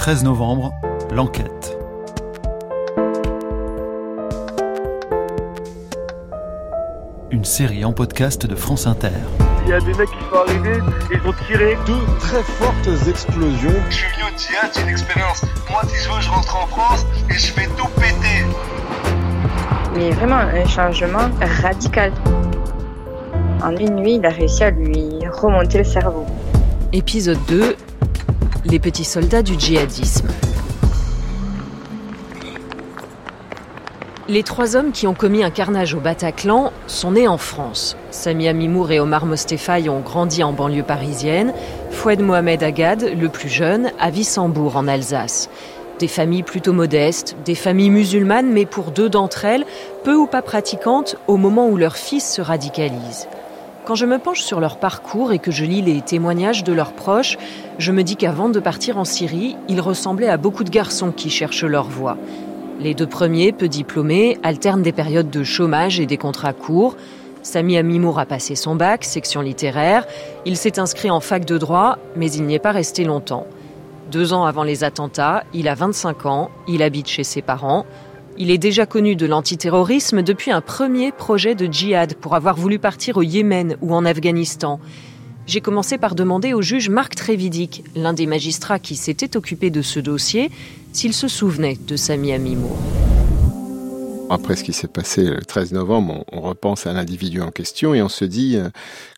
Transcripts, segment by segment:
13 novembre, l'enquête. Une série en podcast de France Inter. Il y a des mecs qui sont arrivés, ils ont tiré. Deux très fortes explosions. Je suis venu au une expérience. Moi, si je veux, je rentre en France et je fais tout péter. Mais vraiment un changement radical. En une nuit, il a réussi à lui remonter le cerveau. Épisode 2 Les petits soldats du djihadisme. Les trois hommes qui ont commis un carnage au Bataclan sont nés en France. Samia Mimour et Omar Mostefaï ont grandi en banlieue parisienne. Foued Mohamed Agad, le plus jeune, à Wissembourg en Alsace. Des familles plutôt modestes, des familles musulmanes, mais pour deux d'entre elles, peu ou pas pratiquantes au moment où leur fils se radicalise. Quand je me penche sur leur parcours et que je lis les témoignages de leurs proches, je me dis qu'avant de partir en Syrie, ils ressemblaient à beaucoup de garçons qui cherchent leur voie. Les deux premiers, peu diplômés, alternent des périodes de chômage et des contrats courts. Sami Amimour a passé son bac, section littéraire. Il s'est inscrit en fac de droit, mais il n'y est pas resté longtemps. Deux ans avant les attentats, il a 25 ans, il habite chez ses parents. Il est déjà connu de l'antiterrorisme depuis un premier projet de djihad pour avoir voulu partir au Yémen ou en Afghanistan. J'ai commencé par demander au juge Marc Trévidic, l'un des magistrats qui s'était occupé de ce dossier, s'il se souvenait de Sami Amimour. Après ce qui s'est passé le 13 novembre, on, repense à l'individu en question et on se dit euh,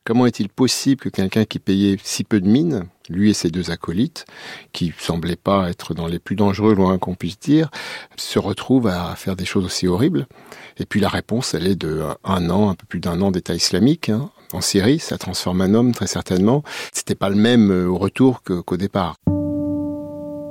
comment est-il possible que quelqu'un qui payait si peu de mines, lui et ses deux acolytes, qui semblaient pas être dans les plus dangereux, loin qu'on puisse dire, se retrouve à faire des choses aussi horribles? Et puis la réponse, elle est de un an, un peu plus d'un an d'État islamique. Hein. En Syrie, ça transforme un homme très certainement. C'était pas le même euh, au retour qu'au départ.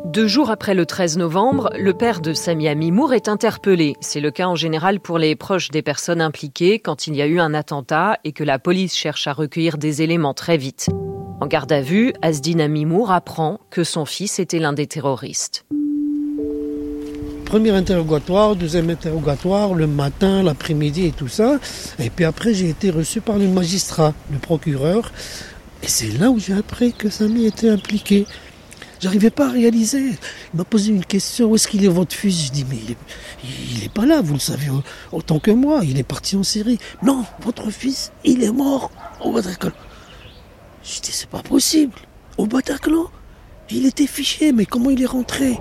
Deux jours après le 13 novembre, le père de Samia Mimour est interpellé. C'est le cas en général pour les proches des personnes impliquées quand il y a eu un attentat et que la police cherche à recueillir des éléments très vite. En garde à vue, Asdin Mimour apprend que son fils était l'un des terroristes. Premier interrogatoire, deuxième interrogatoire, le matin, l'après-midi et tout ça. Et puis après, j'ai été reçu par le magistrat, le procureur. Et c'est là où j'ai appris que Sami était impliqué. J'arrivais pas à réaliser. Il m'a posé une question, où est-ce qu'il est votre fils? Je dis, mais il est, pas là, vous le savez autant que moi, il est parti en Syrie. Non, votre fils, il est mort au Bataclan. Je dis, c'est pas possible. Au Bataclan? Il était fiché, mais comment il est rentré?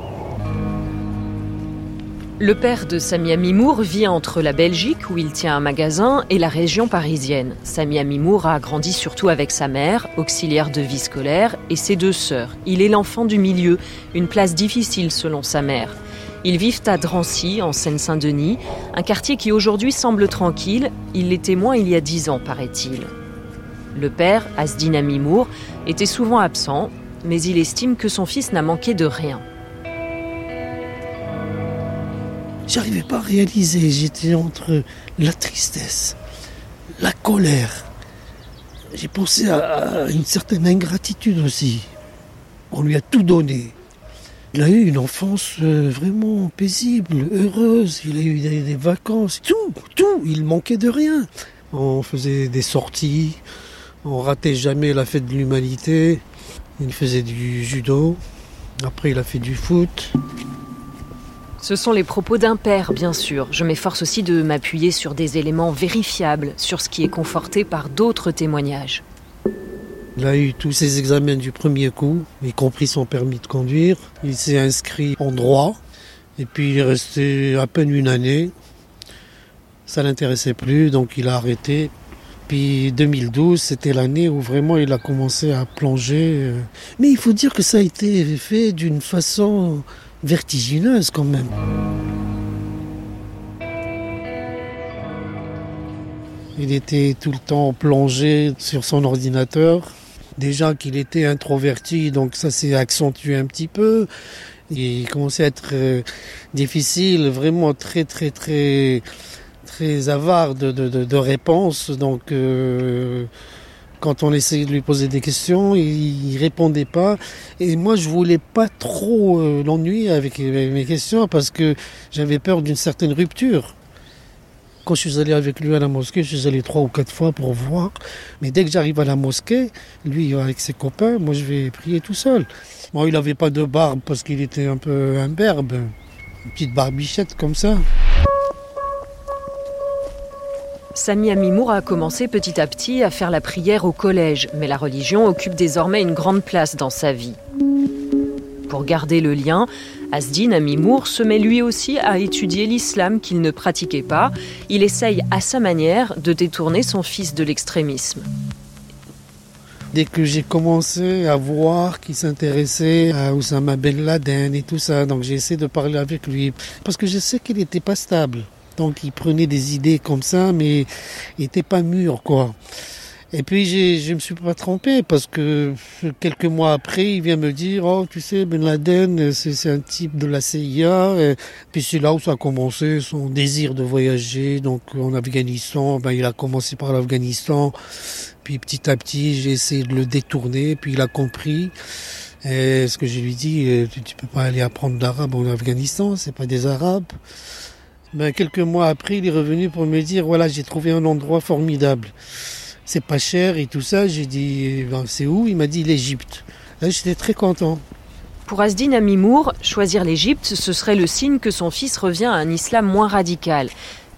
Le père de Samia Mimour vit entre la Belgique, où il tient un magasin, et la région parisienne. Samia Mimour a grandi surtout avec sa mère, auxiliaire de vie scolaire, et ses deux sœurs. Il est l'enfant du milieu, une place difficile selon sa mère. Ils vivent à Drancy, en Seine-Saint-Denis, un quartier qui aujourd'hui semble tranquille. Il l'était moins il y a dix ans, paraît-il. Le père, Asdin Mimour, était souvent absent, mais il estime que son fils n'a manqué de rien. J'arrivais pas à réaliser. J'étais entre la tristesse, la colère. J'ai pensé à, une certaine ingratitude aussi. On lui a tout donné. Il a eu une enfance euh, vraiment paisible, heureuse. Il a eu des, vacances, tout, tout. Il manquait de rien. On faisait des sorties. On ratait jamais la fête de l'humanité. Il faisait du judo. Après, il a fait du foot. Ce sont les propos d'un père, bien sûr. Je m'efforce aussi de m'appuyer sur des éléments vérifiables, sur ce qui est conforté par d'autres témoignages. Il a eu tous ses examens du premier coup, y compris son permis de conduire. Il s'est inscrit en droit, et puis il est resté à peine une année. Ça l'intéressait plus, donc il a arrêté. Puis 2012, c'était l'année où vraiment il a commencé à plonger. Mais il faut dire que ça a été fait d'une façon vertigineuse quand même. Il était tout le temps plongé sur son ordinateur. Déjà qu'il était introverti, donc ça s'est accentué un petit peu. Il commençait à être euh, difficile, vraiment très très très très avare de, de, réponses. Donc euh, quand on essayait de lui poser des questions, il, répondait pas. Et moi, je voulais pas trop euh, l'ennuyer avec mes questions parce que j'avais peur d'une certaine rupture. Quand je suis allé avec lui à la mosquée, je suis allé trois ou quatre fois pour voir. Mais dès que j'arrive à la mosquée, lui avec ses copains, moi je vais prier tout seul. Moi, il n'avait pas de barbe parce qu'il était un peu imberbe. Une petite barbichette comme ça. Sami Amimour a commencé petit à petit à faire la prière au collège, mais la religion occupe désormais une grande place dans sa vie. Pour garder le lien, Asdin Amimour se met lui aussi à étudier l'islam qu'il ne pratiquait pas. Il essaye à sa manière de détourner son fils de l'extrémisme. Dès que j'ai commencé à voir qu'il s'intéressait à Oussama Ben Laden et tout ça, donc j'ai essayé de parler avec lui parce que je sais qu'il n'était pas stable. Donc il prenait des idées comme ça, mais il n'était pas mûr, quoi. Et puis je me suis pas trompé parce que quelques mois après, il vient me dire, oh tu sais, Ben Laden, c'est un type de la CIA. Et puis c'est là où ça a commencé, son désir de voyager. Donc en Afghanistan, ben, il a commencé par l'Afghanistan. Puis petit à petit, j'ai essayé de le détourner. Puis il a compris. Et ce que je lui dis, tu, tu peux pas aller apprendre l'arabe en Afghanistan, c'est pas des Arabes. Ben, quelques mois après, il est revenu pour me dire, voilà, j'ai trouvé un endroit formidable c'est pas cher et tout ça. J'ai dit, ben, c'est où? Il m'a dit l'Égypte. J'étais très content. Pour Asdin Amimour, choisir l'Égypte, ce serait le signe que son fils revient à un islam moins radical.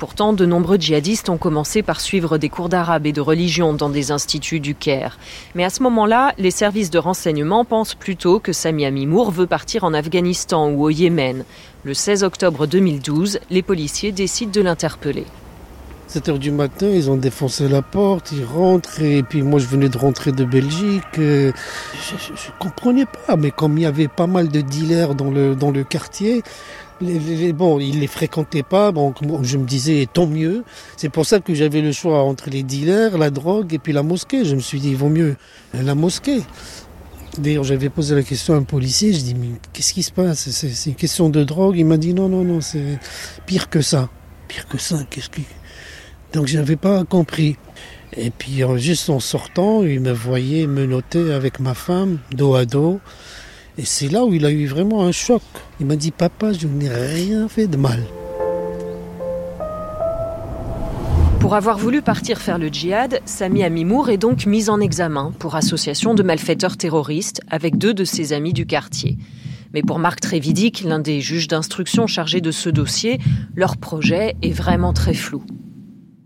Pourtant, de nombreux djihadistes ont commencé par suivre des cours d'arabe et de religion dans des instituts du Caire. Mais à ce moment-là, les services de renseignement pensent plutôt que Sami Amimour veut partir en Afghanistan ou au Yémen. Le 16 octobre 2012, les policiers décident de l'interpeller. 7 heures du matin, ils ont défoncé la porte, ils rentrent, et puis moi je venais de rentrer de Belgique. Euh, je, ne comprenais pas, mais comme il y avait pas mal de dealers dans le, dans le quartier, bon, ils les fréquentaient pas, bon, je me disais tant mieux. C'est pour ça que j'avais le choix entre les dealers, la drogue et puis la mosquée. Je me suis dit, il vaut mieux la mosquée. D'ailleurs, j'avais posé la question à un policier, je dis, mais qu'est-ce qui se passe? C'est une question de drogue Il m'a dit, non, non, non, c'est pire que ça. Pire que ça, qu'est-ce qui... Donc je n'avais pas compris. Et puis juste en sortant, il me voyait me noter avec ma femme, dos à dos. Et c'est là où il a eu vraiment un choc. Il m'a dit, papa, je n'ai rien fait de mal. Pour avoir voulu partir faire le djihad, Sami Amimour est donc mis en examen pour association de malfaiteurs terroristes avec deux de ses amis du quartier. Mais pour Marc Trévidic, l'un des juges d'instruction chargés de ce dossier, leur projet est vraiment très flou.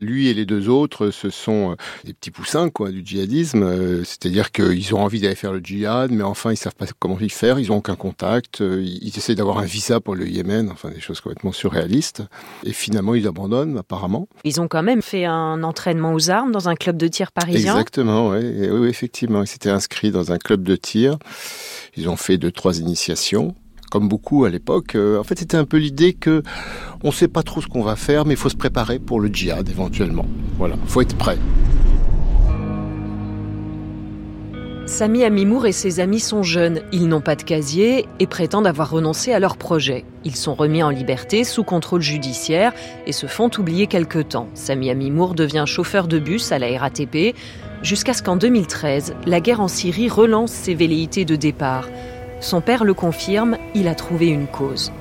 Lui et les deux autres, ce sont euh, des petits poussins quoi du djihadisme, euh, c'est-à-dire qu'ils ont envie d'aller faire le djihad, mais enfin ils savent pas comment y faire, ils ont aucun contact, euh, ils essaient d'avoir un visa pour le Yémen, enfin des choses complètement surréalistes, et finalement ils abandonnent apparemment. Ils ont quand même fait un entraînement aux armes dans un club de tir parisien. Exactement, oui, oui effectivement, ils s'étaient inscrits dans un club de tir. Ils ont fait deux trois initiations comme beaucoup à l'époque. Euh, en fait, c'était un peu l'idée que on ne sait pas trop ce qu'on va faire, mais il faut se préparer pour le djihad éventuellement. Voilà, faut être prêt. Sami Amimour et ses amis sont jeunes, ils n'ont pas de casier et prétendent avoir renoncé à leur projet. Ils sont remis en liberté sous contrôle judiciaire et se font oublier quelque temps. Sami Amimour devient chauffeur de bus à la RATP jusqu'à ce qu'en 2013, la guerre en Syrie relance ses velléités de départ. Son père le confirme, il a trouvé une cause.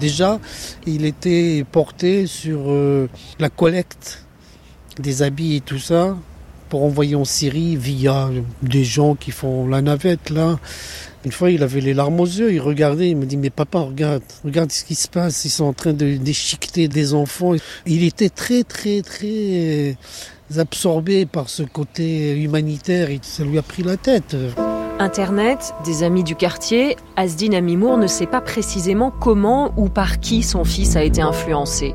Déjà, il était porté sur euh, la collecte des habits et tout ça pour envoyer en Syrie via des gens qui font la navette là. Une fois, il avait les larmes aux yeux, il regardait, il me dit mais papa regarde, regarde ce qui se passe, ils sont en train de déchiqueter des enfants. Il était très très très absorbé par ce côté humanitaire, ça lui a pris la tête. Internet, des amis du quartier, Asdin Amimour ne sait pas précisément comment ou par qui son fils a été influencé.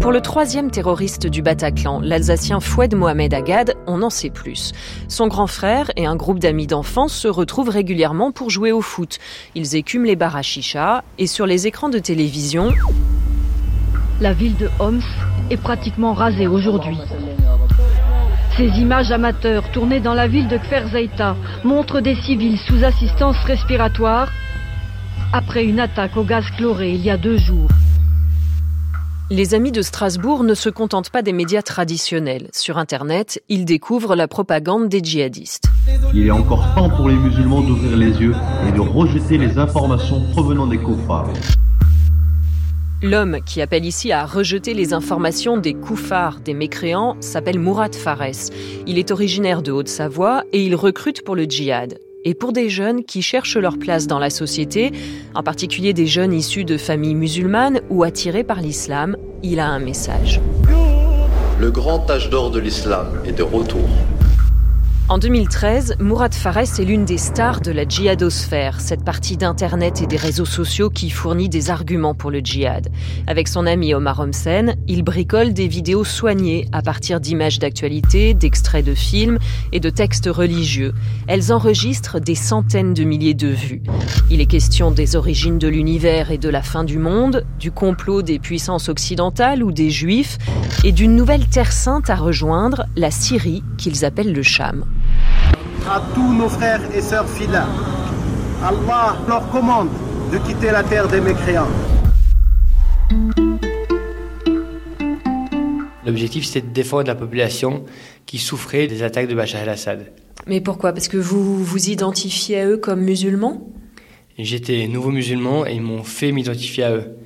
Pour le troisième terroriste du Bataclan, l'Alsacien Foued Mohamed Agad, on en sait plus. Son grand frère et un groupe d'amis d'enfance se retrouvent régulièrement pour jouer au foot. Ils écument les bars à chicha et sur les écrans de télévision... La ville de Homs est pratiquement rasée aujourd'hui. Ces images amateurs tournées dans la ville de Kferzeita montrent des civils sous assistance respiratoire après une attaque au gaz chloré il y a deux jours. Les amis de Strasbourg ne se contentent pas des médias traditionnels. Sur Internet, ils découvrent la propagande des djihadistes. Il est encore temps pour les musulmans d'ouvrir les yeux et de rejeter les informations provenant des koufars. L'homme qui appelle ici à rejeter les informations des koufars, des mécréants, s'appelle Mourad Fares. Il est originaire de Haute-Savoie et il recrute pour le djihad. Et pour des jeunes qui cherchent leur place dans la société, en particulier des jeunes issus de familles musulmanes ou attirés par l'islam, il a un message. Le grand âge d'or de l'islam est de retour. En 2013, Mourad Fares est l'une des stars de la djihadosphère, cette partie d'Internet et des réseaux sociaux qui fournit des arguments pour le djihad. Avec son ami Omar Homsen, il bricole des vidéos soignées à partir d'images d'actualité, d'extraits de films et de textes religieux. Elles enregistrent des centaines de milliers de vues. Il est question des origines de l'univers et de la fin du monde, du complot des puissances occidentales ou des juifs, et d'une nouvelle terre sainte à rejoindre, la Syrie, qu'ils appellent le Cham à tous nos frères et sœurs fidèles. Allah leur commande de quitter la terre des mécréants. L'objectif, c'était de défendre la population qui souffrait des attaques de Bachar el-Assad. Mais pourquoi? Parce que vous vous identifiez à eux comme musulmans? J'étais nouveau musulman et ils m'ont fait m'identifier à eux.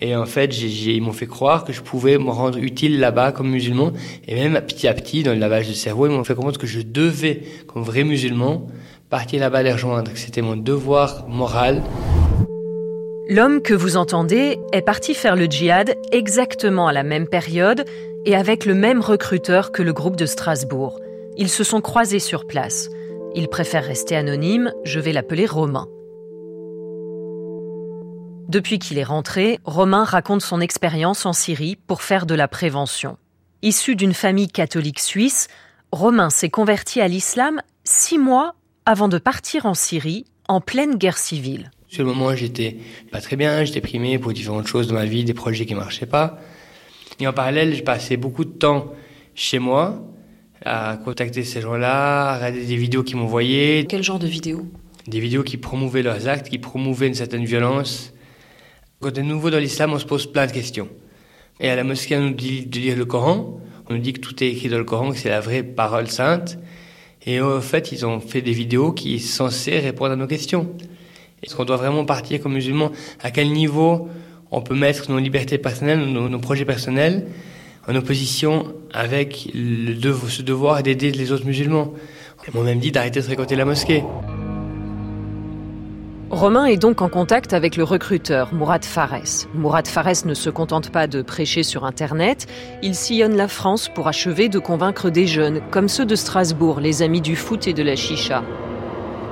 Et en fait, ils m'ont fait croire que je pouvais me rendre utile là-bas comme musulman. Et même petit à petit, dans le lavage de cerveau, ils m'ont fait comprendre que je devais, comme vrai musulman, partir là-bas les rejoindre. C'était mon devoir moral. L'homme que vous entendez est parti faire le djihad exactement à la même période et avec le même recruteur que le groupe de Strasbourg. Ils se sont croisés sur place. Il préfère rester anonyme, je vais l'appeler Romain. Depuis qu'il est rentré, Romain raconte son expérience en Syrie pour faire de la prévention. Issu d'une famille catholique suisse, Romain s'est converti à l'islam six mois avant de partir en Syrie en pleine guerre civile. Sur le moment, j'étais pas très bien, j'étais primé pour différentes choses dans ma vie, des projets qui marchaient pas. Et en parallèle, j'ai passé beaucoup de temps chez moi à contacter ces gens-là, à regarder des vidéos qu'ils m'envoyaient. Quel genre de vidéos? Des vidéos qui promouvaient leurs actes, qui promouvaient une certaine violence, quand on est nouveau dans l'islam, on se pose plein de questions. Et à la mosquée, on nous dit de lire le Coran. On nous dit que tout est écrit dans le Coran, que c'est la vraie parole sainte. Et en fait, ils ont fait des vidéos qui sont censées répondre à nos questions. Est-ce qu'on doit vraiment partir comme musulman? À quel niveau on peut mettre nos libertés personnelles, nos, projets personnels en opposition avec ce devoir d'aider les autres musulmans? Ils m'ont même dit d'arrêter de fréquenter la mosquée. Romain est donc en contact avec le recruteur Mourad Fares. Mourad Fares ne se contente pas de prêcher sur Internet, il sillonne la France pour achever de convaincre des jeunes, comme ceux de Strasbourg, les amis du foot et de la chicha.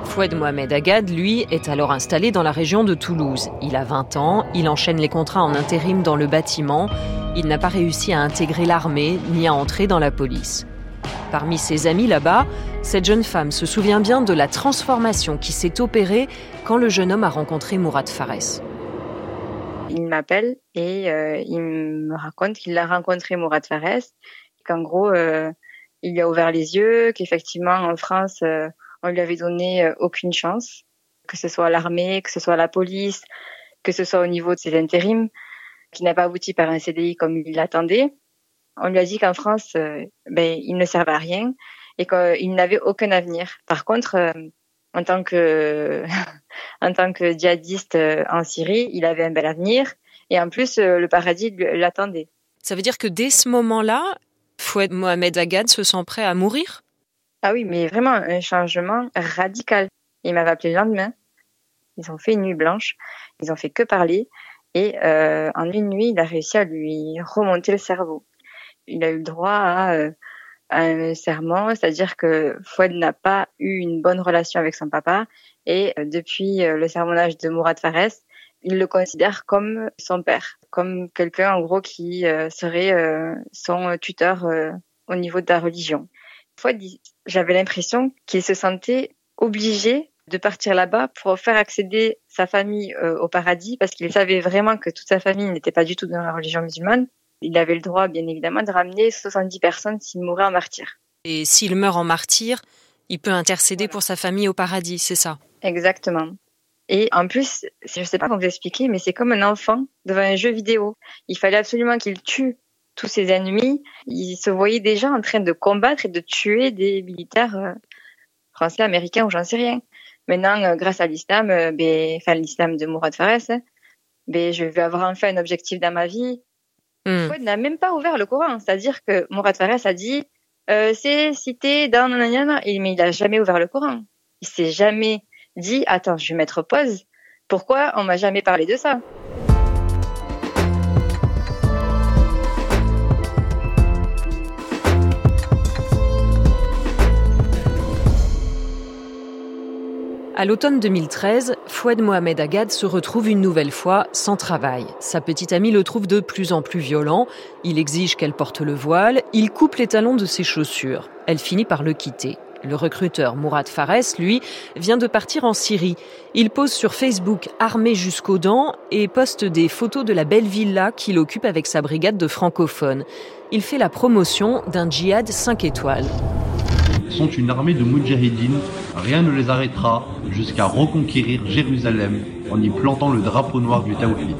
Foued Mohamed Agad, lui, est alors installé dans la région de Toulouse. Il a 20 ans, il enchaîne les contrats en intérim dans le bâtiment, il n'a pas réussi à intégrer l'armée ni à entrer dans la police. Parmi ses amis là-bas, cette jeune femme se souvient bien de la transformation qui s'est opérée quand le jeune homme a rencontré Mourad Fares. Il m'appelle et euh, il me raconte qu'il a rencontré Mourad Fares, qu'en gros, euh, il a ouvert les yeux, qu'effectivement en France, euh, on lui avait donné aucune chance, que ce soit l'armée, que ce soit la police, que ce soit au niveau de ses intérims, qui n'a pas abouti par un CDI comme il l'attendait on lui a dit qu'en France, euh, ben, il ne servait à rien et qu'il n'avait aucun avenir. Par contre, euh, en tant que en tant que djihadiste euh, en Syrie, il avait un bel avenir et en plus le paradis l'attendait. Ça veut dire que dès ce moment-là, Fouad Mohamed Agad se sent prêt à mourir? Ah oui, mais vraiment un changement radical. Il m'avait appelé le lendemain. Ils ont fait une nuit blanche. Ils ont fait que parler. Et en une nuit, il a réussi à lui remonter le cerveau il a eu droit euh, à, un serment, c'est-à-dire que Fouad n'a pas eu une bonne relation avec son papa et euh, depuis euh, le sermonnage de Mourad Fares, il le considère comme son père, comme quelqu'un en gros qui serait son tuteur au niveau de la religion. Fouad, j'avais l'impression qu'il se sentait obligé de partir là-bas pour faire accéder sa famille au paradis parce qu'il savait vraiment que toute sa famille n'était pas du tout dans la religion musulmane il avait le droit, bien évidemment, de ramener 70 personnes s'il mourait en martyr. Et s'il meurt en martyr, il peut intercéder pour sa famille au paradis, c'est ça? Exactement. Et en plus, je ne sais pas comment vous expliquer, mais c'est comme un enfant devant un jeu vidéo. Il fallait absolument qu'il tue tous ses ennemis. Il se voyait déjà en train de combattre et de tuer des militaires euh, français, américains ou j'en sais rien. Maintenant, euh, grâce à l'islam, euh, ben, enfin l'islam de Mourad Fares, hein, ben, je vais avoir enfin un objectif dans ma vie. Fouad n'a même pas ouvert le Coran. C'est-à-dire que Mourad Fares a dit, euh, c'est cité dans mais il a jamais ouvert le Coran. Il s'est jamais dit, attends, je vais mettre pause. Pourquoi on m'a jamais parlé de ça? À l'automne 2013, Foued Mohamed Agad se retrouve une nouvelle fois sans travail. Sa petite amie le trouve de plus en plus violent. Il exige qu'elle porte le voile. Il coupe les talons de ses chaussures. Elle finit par le quitter. Le recruteur Mourad Fares, lui, vient de partir en Syrie. Il pose sur Facebook armé jusqu'aux dents et poste des photos de la belle villa qu'il occupe avec sa brigade de francophones. Il fait la promotion d'un djihad 5 étoiles. Sont une armée de Moudjahidines. Rien ne les arrêtera jusqu'à reconquérir Jérusalem en y plantant le drapeau noir du Tawhid.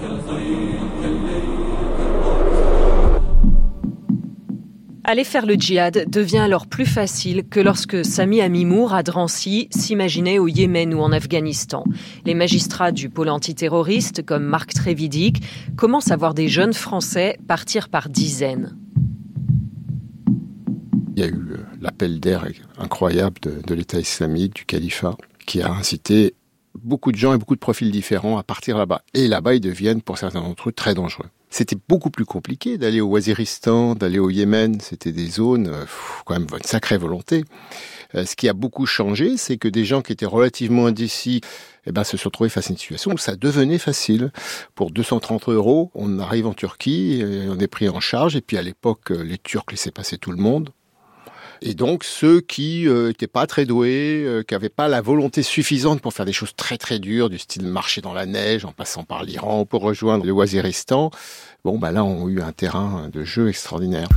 Aller faire le djihad devient alors plus facile que lorsque Sami Amimour à Drancy s'imaginait au Yémen ou en Afghanistan. Les magistrats du pôle antiterroriste, comme Marc Trévidic, commencent à voir des jeunes Français partir par dizaines. Il y a eu euh, l'appel d'air incroyable de, l'État islamique, du califat, qui a incité beaucoup de gens et beaucoup de profils différents à partir là-bas. Et là-bas, ils deviennent, pour certains d'entre eux, très dangereux. C'était beaucoup plus compliqué d'aller au Waziristan, d'aller au Yémen. C'était des zones, euh, quand même, une sacrée volonté. Euh, ce qui a beaucoup changé, c'est que des gens qui étaient relativement indécis eh ben, se sont trouvés face à une situation où ça devenait facile. Pour 230 euros, on arrive en Turquie, on est pris en charge, et puis à l'époque, les Turcs laissaient passer tout le monde. Et donc ceux qui n'étaient pas très doués, euh, qui n'avaient pas la volonté suffisante pour faire des choses très très dures, du style marcher dans la neige en passant par l'Iran pour rejoindre le Waziristan, bon bah là ont eu un terrain de jeu extraordinaire.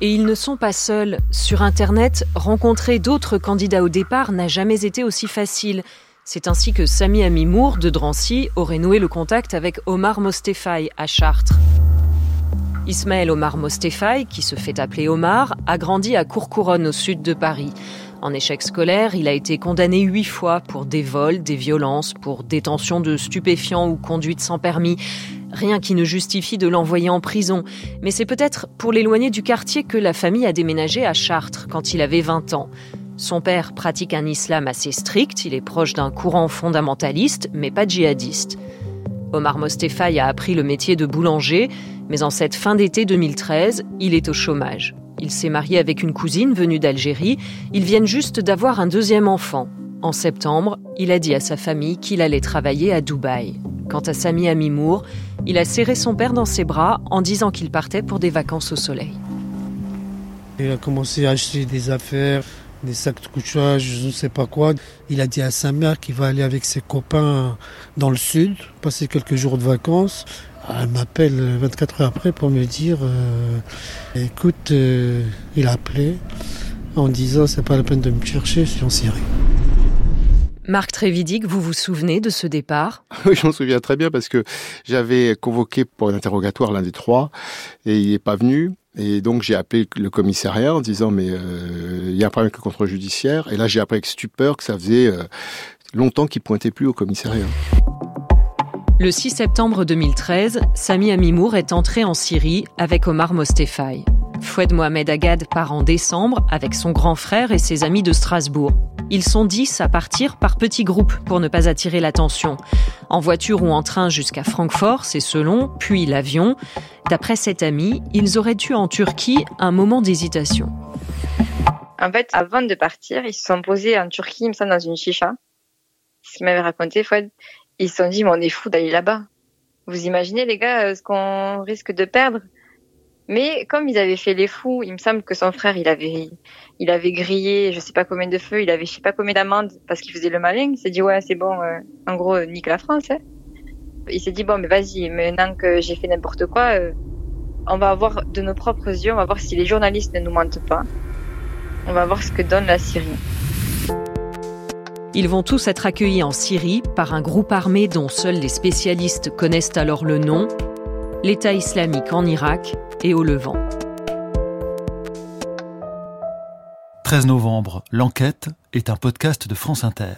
Et ils ne sont pas seuls. Sur Internet, rencontrer d'autres candidats au départ n'a jamais été aussi facile. C'est ainsi que Sami Amimour de Drancy aurait noué le contact avec Omar Mostefai à Chartres. Ismaël Omar Mostefai, qui se fait appeler Omar, a grandi à Courcouronne au sud de Paris. En échec scolaire, il a été condamné huit fois pour des vols, des violences, pour détention de stupéfiants ou conduite sans permis. Rien qui ne justifie de l'envoyer en prison. Mais c'est peut-être pour l'éloigner du quartier que la famille a déménagé à Chartres quand il avait 20 ans. Son père pratique un islam assez strict, il est proche d'un courant fondamentaliste, mais pas djihadiste. Omar Mostefai a appris le métier de boulanger, mais en cette fin d'été 2013, il est au chômage. Il s'est marié avec une cousine venue d'Algérie. Ils viennent juste d'avoir un deuxième enfant. En septembre, il a dit à sa famille qu'il allait travailler à Dubaï. Quant à Sami Amimour, il a serré son père dans ses bras en disant qu'il partait pour des vacances au soleil. Il a commencé à acheter des affaires, des sacs de couchage, je ne sais pas quoi. Il a dit à sa mère qu'il va aller avec ses copains dans le sud, passer quelques jours de vacances. Elle m'appelle 24 heures après pour me dire euh, écoute, euh, il a appelé en disant c'est pas la peine de me chercher, je suis en Syrie. Marc Trévidic, vous vous souvenez de ce départ? Oui, je m'en souviens très bien parce que j'avais convoqué pour un interrogatoire l'un des trois et il n'est pas venu. Et donc j'ai appelé le commissariat en disant mais euh, il y a un problème avec le contrôle judiciaire. Et là j'ai appris avec stupeur que ça faisait euh, longtemps qu'il pointait plus au commissariat. Le 6 septembre 2013, Sami Amimour est entré en Syrie avec Omar Mostefai. Foued Mohamed Agad part en décembre avec son grand frère et ses amis de Strasbourg. Ils sont dix à partir par petits groupes pour ne pas attirer l'attention. En voiture ou en train jusqu'à Francfort, c'est selon, puis l'avion. D'après cet ami, ils auraient eu en Turquie un moment d'hésitation. En fait, avant de partir, ils se sont posés en Turquie, il me semble, dans une chicha. Ce qu'il m'avait raconté, Fouad. Ils se sont dit, mais on est fous d'aller là-bas. Vous imaginez, les gars, euh, ce qu'on risque de perdre? Mais comme ils avaient fait les fous, il me semble que son frère, il avait, il avait grillé, je sais pas combien de feux, il avait je sais pas combien d'amendes parce qu'il faisait le malin. Il s'est dit, ouais, c'est bon, euh, en gros, euh, nique la France. Hein. Il s'est dit, bon, mais vas-y, maintenant que j'ai fait n'importe quoi, euh, on va voir de nos propres yeux, on va voir si les journalistes ne nous mentent pas. On va voir ce que donne la Syrie. Ils vont tous être accueillis en Syrie par un groupe armé dont seuls les spécialistes connaissent alors le nom, l'État islamique en Irak et au Levant. 13 novembre, L'enquête est un podcast de France Inter.